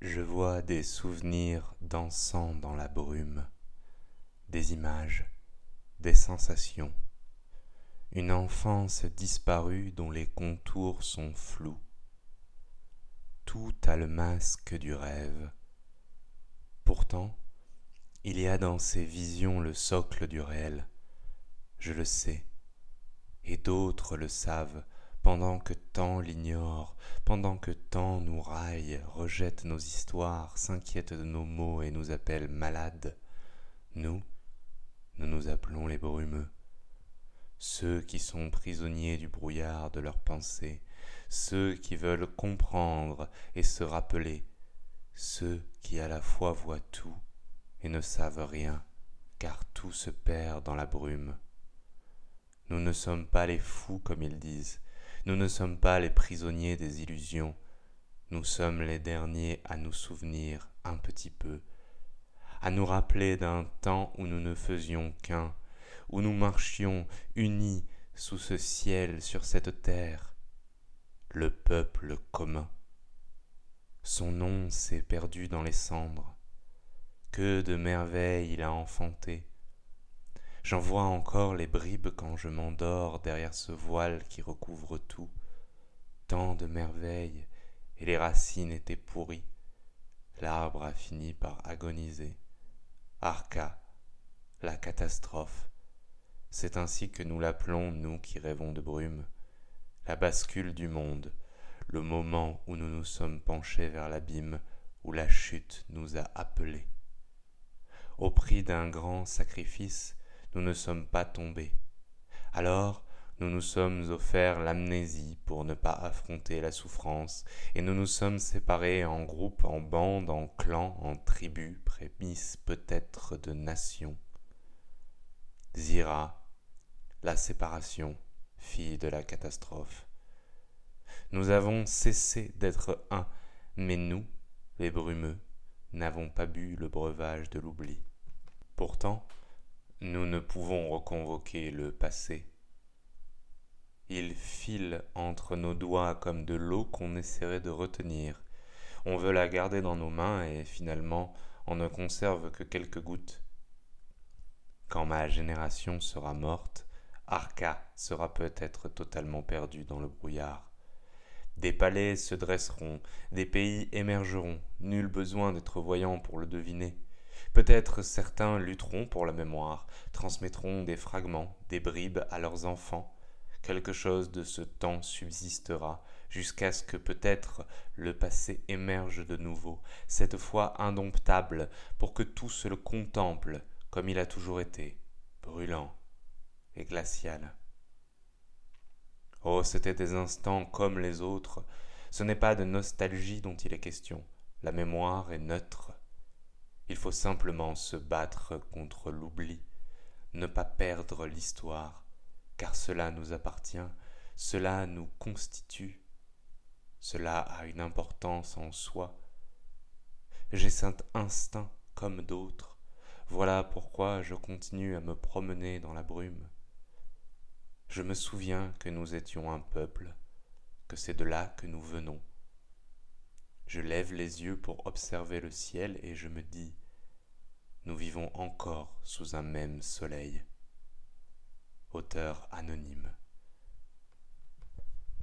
Je vois des souvenirs dansant dans la brume, des images, des sensations, une enfance disparue dont les contours sont flous. Tout a le masque du rêve. Pourtant, il y a dans ces visions le socle du réel. Je le sais, et d'autres le savent, pendant que tant l'ignore, pendant que tant nous raille, rejette nos histoires, s'inquiète de nos maux et nous appelle malades, nous, nous nous appelons les brumeux, ceux qui sont prisonniers du brouillard de leurs pensées, ceux qui veulent comprendre et se rappeler, ceux qui à la fois voient tout et ne savent rien, car tout se perd dans la brume. Nous ne sommes pas les fous comme ils disent, nous ne sommes pas les prisonniers des illusions, nous sommes les derniers à nous souvenir un petit peu, à nous rappeler d'un temps où nous ne faisions qu'un, où nous marchions unis sous ce ciel, sur cette terre, le peuple commun. Son nom s'est perdu dans les cendres. Que de merveilles il a enfanté. J'en vois encore les bribes quand je m'endors derrière ce voile qui recouvre tout. Tant de merveilles, et les racines étaient pourries. L'arbre a fini par agoniser. Arca, la catastrophe. C'est ainsi que nous l'appelons, nous qui rêvons de brume. La bascule du monde, le moment où nous nous sommes penchés vers l'abîme, où la chute nous a appelés. Au prix d'un grand sacrifice, nous ne sommes pas tombés. Alors, nous nous sommes offerts l'amnésie pour ne pas affronter la souffrance, et nous nous sommes séparés en groupes, en bandes, en clans, en tribus, prémices peut-être de nations. Zira, la séparation, fille de la catastrophe. Nous avons cessé d'être un, mais nous, les brumeux, n'avons pas bu le breuvage de l'oubli. Pourtant, nous ne pouvons reconvoquer le passé. Il file entre nos doigts comme de l'eau qu'on essaierait de retenir. On veut la garder dans nos mains et finalement on ne conserve que quelques gouttes. Quand ma génération sera morte, Arca sera peut-être totalement perdu dans le brouillard. Des palais se dresseront, des pays émergeront, nul besoin d'être voyant pour le deviner. Peut-être certains lutteront pour la mémoire, transmettront des fragments, des bribes à leurs enfants. Quelque chose de ce temps subsistera, jusqu'à ce que peut-être le passé émerge de nouveau, cette fois indomptable, pour que tout se le contemple, comme il a toujours été, brûlant et glacial. Oh, c'étaient des instants comme les autres, ce n'est pas de nostalgie dont il est question, la mémoire est neutre, il faut simplement se battre contre l'oubli, ne pas perdre l'histoire, car cela nous appartient, cela nous constitue, cela a une importance en soi. J'ai cet instinct comme d'autres, voilà pourquoi je continue à me promener dans la brume. Je me souviens que nous étions un peuple, que c'est de là que nous venons, je lève les yeux pour observer le ciel et je me dis, nous vivons encore sous un même soleil. Auteur anonyme.